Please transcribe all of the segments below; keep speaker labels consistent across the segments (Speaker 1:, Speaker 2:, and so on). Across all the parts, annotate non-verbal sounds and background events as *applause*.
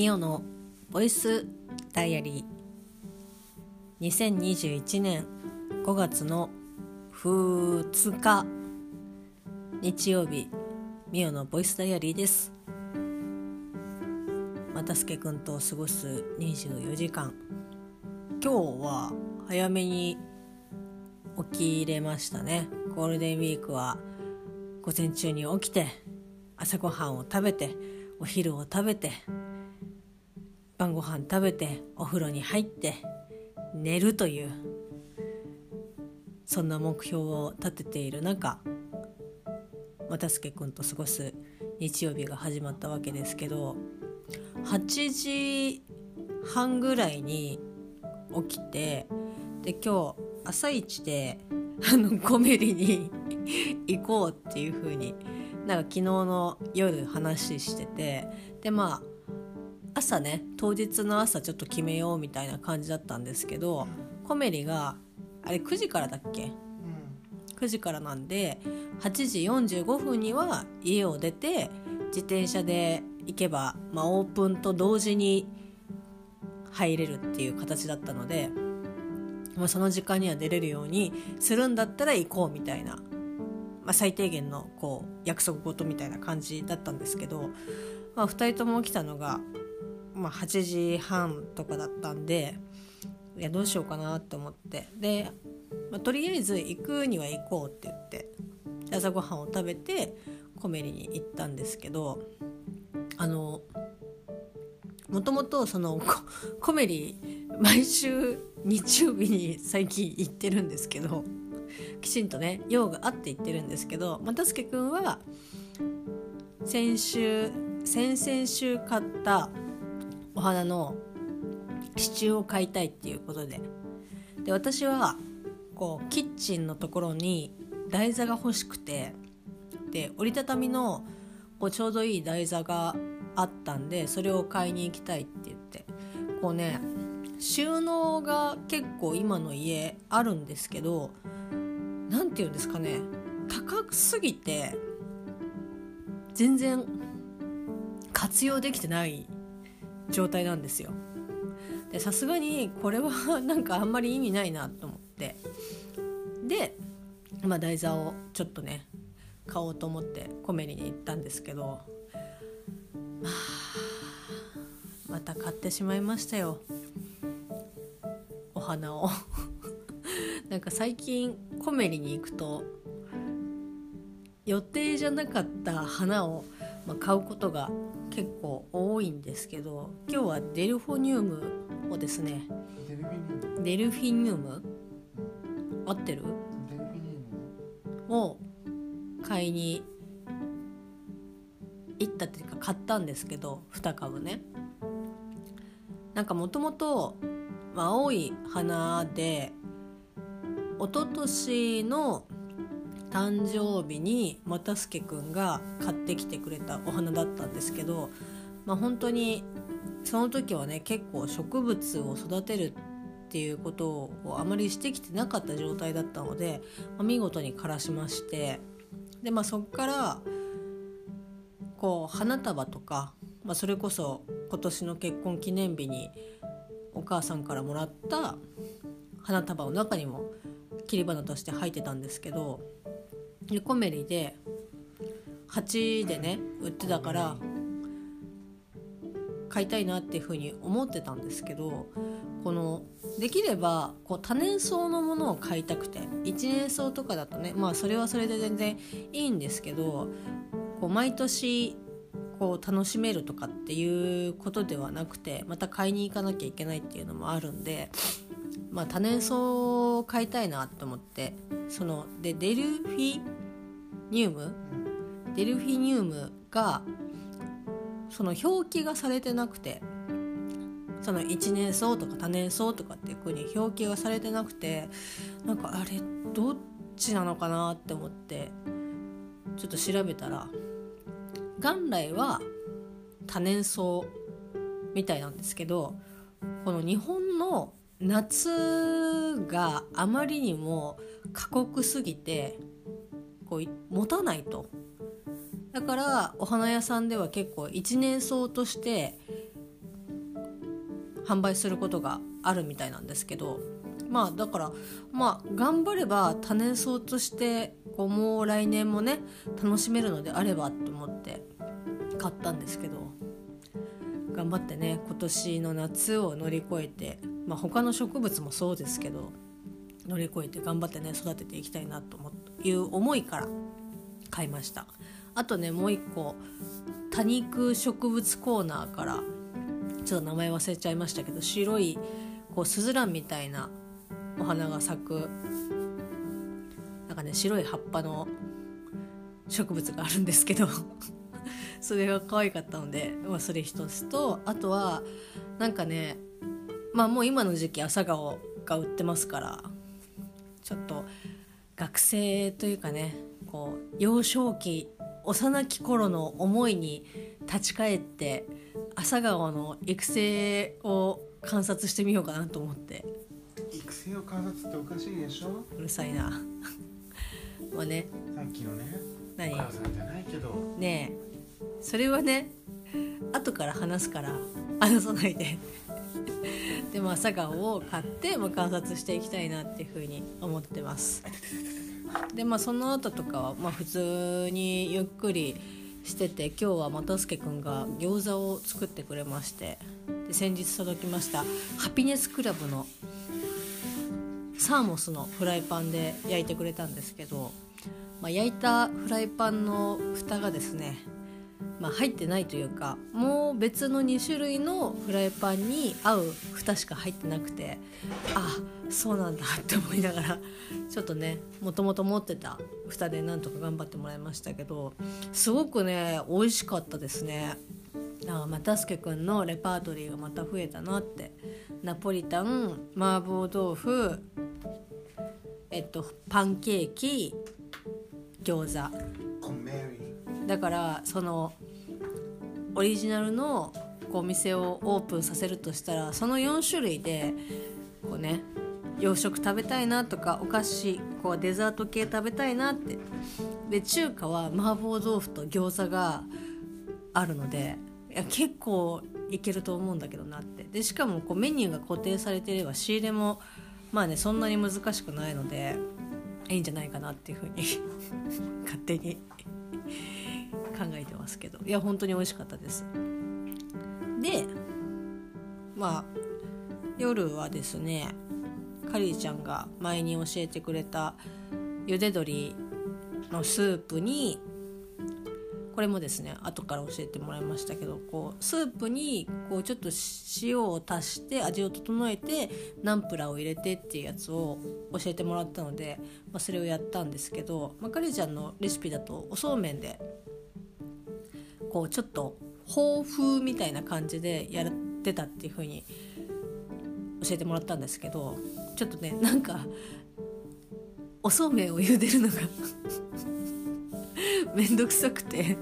Speaker 1: ミオのボイスダイアリー。2021年5月の2日。日曜日ミオのボイスダイアリーです。またすけくんと過ごす24時間。今日は早めに起きれましたね。ゴールデンウィークは午前中に起きて朝ごはんを食べてお昼を食べて晩ご飯食べてお風呂に入って寝るというそんな目標を立てている中又助君と過ごす日曜日が始まったわけですけど8時半ぐらいに起きてで今日朝一であのコメリに行こうっていう風になんか昨日の夜話しててでまあ朝ね当日の朝ちょっと決めようみたいな感じだったんですけど、うん、コメリがあれ9時からだっけ、うん、9時からなんで8時45分には家を出て自転車で行けば、まあ、オープンと同時に入れるっていう形だったので、まあ、その時間には出れるようにするんだったら行こうみたいな、まあ、最低限のこう約束事みたいな感じだったんですけど、まあ、2人とも起きたのがまあ、8時半とかだったんでいやどうしようかなって思って。で、まあ、とりあえず行くには行こうって言って朝ごはんを食べてコメリに行ったんですけどあのもともとその *laughs* コメリ毎週日曜日に最近行ってるんですけどきちんとね用があって行ってるんですけど又助君は先週先々週買ったお花の支柱を買いたいっていうことで。で私はこうキッチンのところに台座が欲しくて。で折りたたみのこうちょうどいい台座があったんでそれを買いに行きたいって言って。こうね収納が結構今の家あるんですけど何て言うんですかね。高すぎて全然活用できてない状態なんですよ。でさすがにこれは *laughs* なんかあんまり意味ないなと思って。でまあ台座をちょっとね買おうと思ってコメリに行ったんですけどまあまた買ってしまいましたよ。お花を。*laughs* なんか最近コメリに行くと予定じゃなかった花をまあ、買うことが結構多いんですけど今日はデルフォニウムをですねデルフィニウム？合ってる？を買いに行ったっていうか買ったんですけど2株ね。なんかもともと青い花で一昨年の誕生日に又助くんが買ってきてくれたお花だったんですけど、まあ、本当にその時はね結構植物を育てるっていうことをあまりしてきてなかった状態だったので、まあ、見事に枯らしましてで、まあ、そっからこう花束とか、まあ、それこそ今年の結婚記念日にお母さんからもらった花束の中にも切り花として入ってたんですけどでコメリで8でね売ってたから買いたいなっていうふうに思ってたんですけどこのできればこう多年草のものを買いたくて一年草とかだとねまあそれはそれで全然いいんですけどこう毎年こう楽しめるとかっていうことではなくてまた買いに行かなきゃいけないっていうのもあるんでまあ多年草を買いたいなと思ってそのでデルフィニウム？デルフィニウムがその表記がされてなくてその一年草とか多年草とかっていうふうに表記がされてなくてなんかあれどっちなのかなって思ってちょっと調べたら元来は多年草みたいなんですけどこの日本の夏があまりにも過酷すぎてこう持たないと。だからお花屋さんでは結構一年草として販売することがあるみたいなんですけど。まあだからまあ頑張れば多年草としてこうもう来年もね楽しめるのであればと思って買ったんですけど。頑張ってね今年の夏を乗り越えて、まあ、他の植物もそうですけど。乗り越えて頑張ってね育てていきたいなという思いから買いました。あとねもう一個多肉植物コーナーからちょっと名前忘れちゃいましたけど白いこうスズランみたいなお花が咲くなんかね白い葉っぱの植物があるんですけど *laughs* それが可愛かったので、まあ、それ一つとあとはなんかねまあもう今の時期朝顔が売ってますからちょっと学生というかねこう幼少期幼き頃の思いに立ち返って朝顔の育成を観察してみようかなと思って。
Speaker 2: 育成を観察っておかしいでしょ？
Speaker 1: うるさいな。まあね。
Speaker 2: さっきのね
Speaker 1: 何？
Speaker 2: お母さんじゃないけど。
Speaker 1: ねえ。それはね後から話すから話さないででも朝顔を買って、まあ、観察していきたいなっていうふうに思ってます。でまあその後とかは、まあ、普通にゆっくりしてて今日は又助君が餃子を作ってくれましてで先日届きましたハピネスクラブのサーモスのフライパンで焼いてくれたんですけど、まあ、焼いたフライパンの蓋がですねまあ、入ってないというかもう別の2種類のフライパンに合う蓋しか入ってなくてあそうなんだって思いながらちょっとねもともと持ってた蓋でなんとか頑張ってもらいましたけどすごくね美味しかったですね。あ又助君のレパートリーがまた増えたなって。ナポリタン麻婆豆腐えっとパンケーキ餃子。だからそのオリジナルのこうお店をオープンさせるとしたらその4種類でこうね洋食食べたいなとかお菓子こうデザート系食べたいなって。で中華は麻婆豆腐と餃子があるのでいや結構いけると思うんだけどなって。でしかもこうメニューが固定されていれば仕入れもまあねそんなに難しくないのでいいんじゃないかなっていうふうに *laughs* 勝手に考えてますけど。いや本当に美味しかったです。でまあ夜はですねカリーちゃんが前に教えてくれた茹で鶏のスープにこれもですね後から教えてもらいましたけどこうスープにこうちょっと塩を足して味を整えてナンプラーを入れてっていうやつを教えてもらったので、まあ、それをやったんですけど、まあ、カリーちゃんのレシピだとおそうめんでこうちょっと抱負みたいな感じでやってたっていう風に教えてもらったんですけどちょっとねなんかおそうめんを茹でるのが *laughs* めんどくさくて。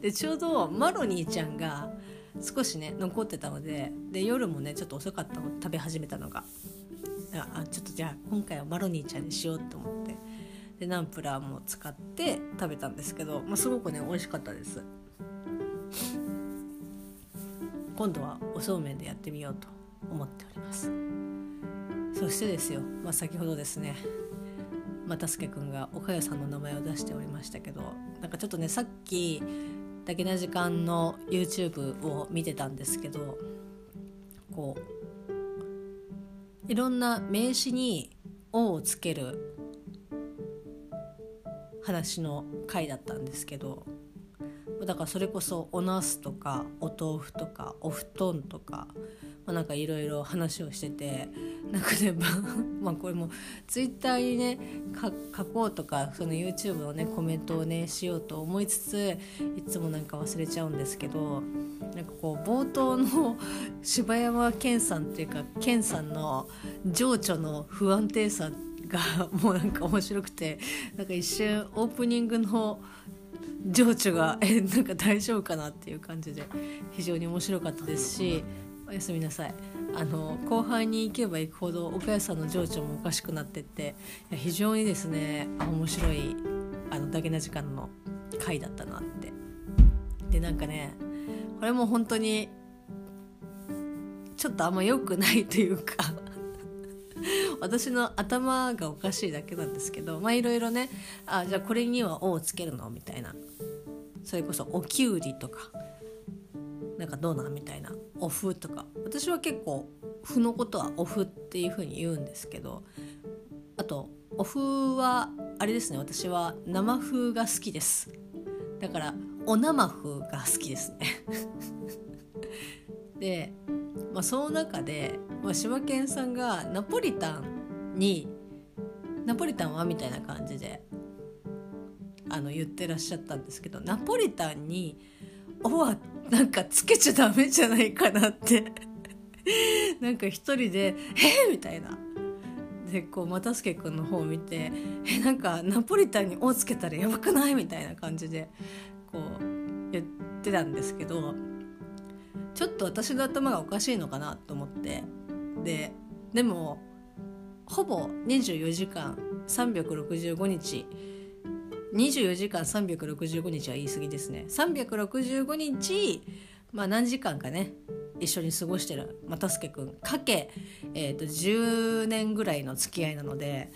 Speaker 1: でちょうどマロニーちゃんが少しね残ってたのでで夜もねちょっと遅かったの食べ始めたのが。あちょっとじゃあ今回はマロニーちゃんにしようと思って。でナンプラーも使って食べたんですけど、まあ、すごくね美味しかったです。今度はおそうめんでやってみようと思っております。そしてですよ、まあ、先ほどですね又助君が岡谷さんの名前を出しておりましたけどなんかちょっとねさっきだけな時間の YouTube を見てたんですけどこういろんな名詞に「お」をつける話の回だったんですけどだからそれこそおなすとかお豆腐とかお布団とか、まあ、なんかいろいろ話をしててなんかねまあこれもツイッターにね書こうとかその YouTube のねコメントをねしようと思いつついつもなんか忘れちゃうんですけどなんかこう冒頭の *laughs* 柴山健さんっていうか健さんの情緒の不安定さがもうなんか面白くてなんか一瞬オープニングの情緒が *laughs* えなんか大丈夫かなっていう感じで非常に面白かったですしおやすみなさい。あの後半に行けば行くほど岡谷さんの情緒もおかしくなってって非常にですね面白いあのだけな時間の回だったなって。でなんかねこれも本当にちょっとあんま良くないというか *laughs* 私の頭がおかしいだけなんですけどまあいろいろねあじゃあこれには「お」をつけるのみたいな。それこそ「おきゅうり」とか。なんかどうなんみたいな「おふ」とか。私は結構「ふ」のことは「おふ」っていうふうに言うんですけどあと「おふ」はあれですね。私は生風が好きです。だからお生風が好きですね。*laughs* で、まあ、その中で、まあ、柴犬さんがナポリタンに「ナポリタンは?」みたいな感じであの言ってらっしゃったんですけどナポリタンに「おはなんかつけちゃダメじゃないかなって *laughs* なんか一人で「えみたいな。でこう又助君の方を見て「えなんかナポリタンに「お」つけたらやばくない?」みたいな感じでこう言ってたんですけどちょっと私の頭がおかしいのかなと思って。ででもほぼ24時間365日。24時間365日は言い過ぎですね。365日まあ何時間かね一緒に過ごしてる。又助君。かけ、えー、と10年ぐらいの付き合いなので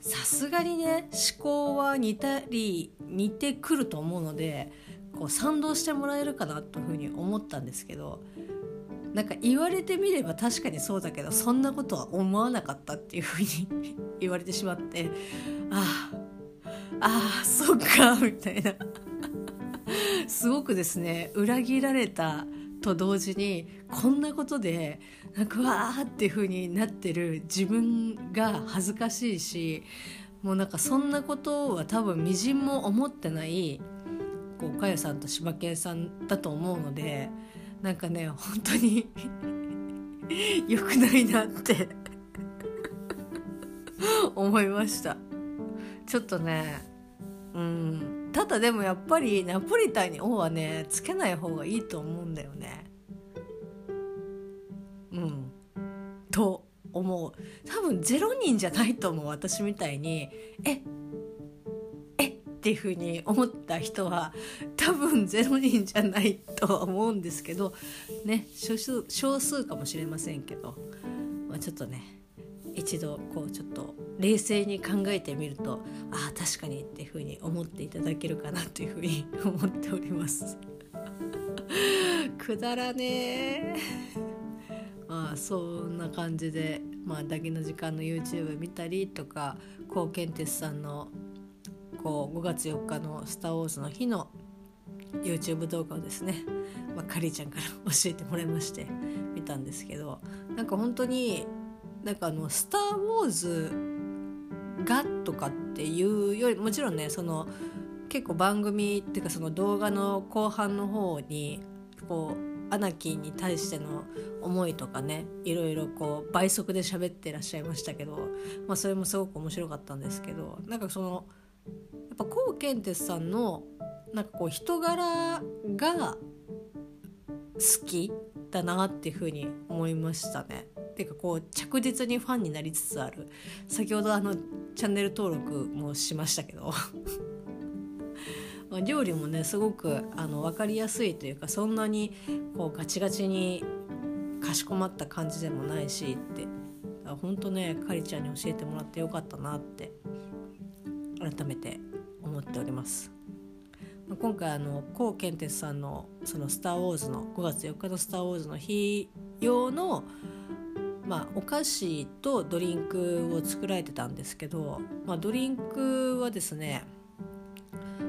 Speaker 1: さすがにね思考は似たり似てくると思うのでこう賛同してもらえるかなというふうに思ったんですけどなんか言われてみれば確かにそうだけどそんなことは思わなかったっていうふうに *laughs* 言われてしまってああああそっかみたいな。すごくですね裏切られたと同時にこんなことでなんかわーっていう風になってる自分が恥ずかしいしもうなんかそんなことは多分みじんも思ってないこうかよさんと柴犬さんだと思うのでなんかね本当に *laughs* 良くないなって *laughs* 思いました。ちょっとねうん。ただでもやっぱりナポリタンに「お」はねつけない方がいいと思うんだよね。うん。と思う。多分0人じゃないと思う私みたいに「ええっていうふうに思った人は多分0人じゃないとは思うんですけどね少数少数かもしれませんけど、まあ、ちょっとね一度こうちょっと冷静に考えてみるとああ確かにっていうふうに思っていただけるかなというふうに思っております。*laughs* くだらねまあそんな感じで「まあ、ダゲの時間」の YouTube 見たりとかコウケンテスさんのこう5月4日の「スター・ウォーズ」の日の YouTube 動画をですね、まあ、カリーちゃんから教えてもらいまして見たんですけどなんか本当になんかあの「スター・ウォーズ」がとかっていうよりもちろんねその結構番組っていうかその動画の後半の方にこうアナキンに対しての思いとかねいろいろこう倍速で喋ってらっしゃいましたけど、まあ、それもすごく面白かったんですけどなんかそのっぱコウケンテスさんのなんかこう人柄が好きだなっていうふうに思いましたね。っていうかこう着実にファンになりつつある。先ほどあのチャンネル登録もしましたけど。*laughs* ま料理もねすごくあの分かりやすいというかそんなにこうガチガチにかしこまった感じでもないしって。本当ねかりちゃんに教えてもらってよかったなって改めて思っております。今回あのコウケンテスさんのその「スター・ウォーズ」の5月4日の「スター・ウォーズ」の日用のまあ、お菓子とドリンクを作られてたんですけど、まあ、ドリンクはですね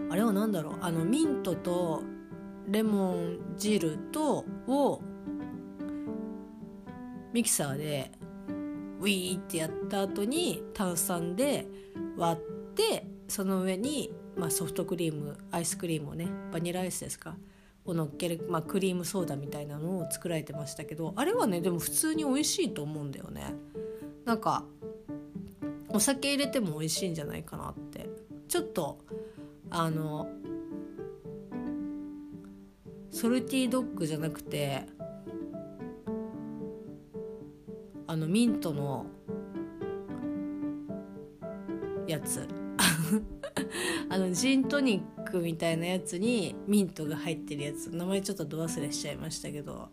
Speaker 1: あれは何だろうあのミントとレモン汁とをミキサーでウィーってやった後に炭酸で割ってその上に、まあ、ソフトクリームアイスクリームをねバニラアイスですかを乗っける、まあ、クリームソーダみたいなのを作られてましたけどあれはねでも普通に美味しいと思うんだよね。なんかお酒入れても美味しいんじゃないかなって。ちょっとあのソルティドッグじゃなくてあのミントのやつ。*laughs* あのジントニックみたいなやつにミントが入ってるやつ。名前ちょっとど忘れしちゃいましたけど。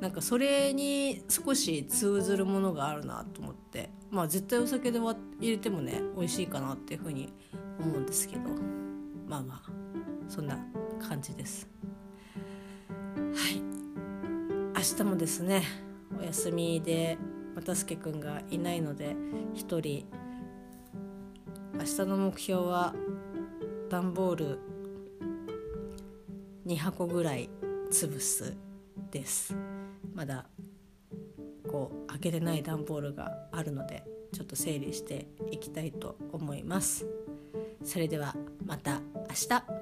Speaker 1: なんかそれに少し通ずるものがあるなと思って。まあ絶対お酒で入れてもね美味しいかなっていうふうに思うんですけど。まあまあそんな感じです。はい。明日もですねお休みで又助くんがいないので一人明日の目標は段ボール2箱ぐらい潰すです。まだこう開けてない段ボールがあるのでちょっと整理していきたいと思います。それではまた明日。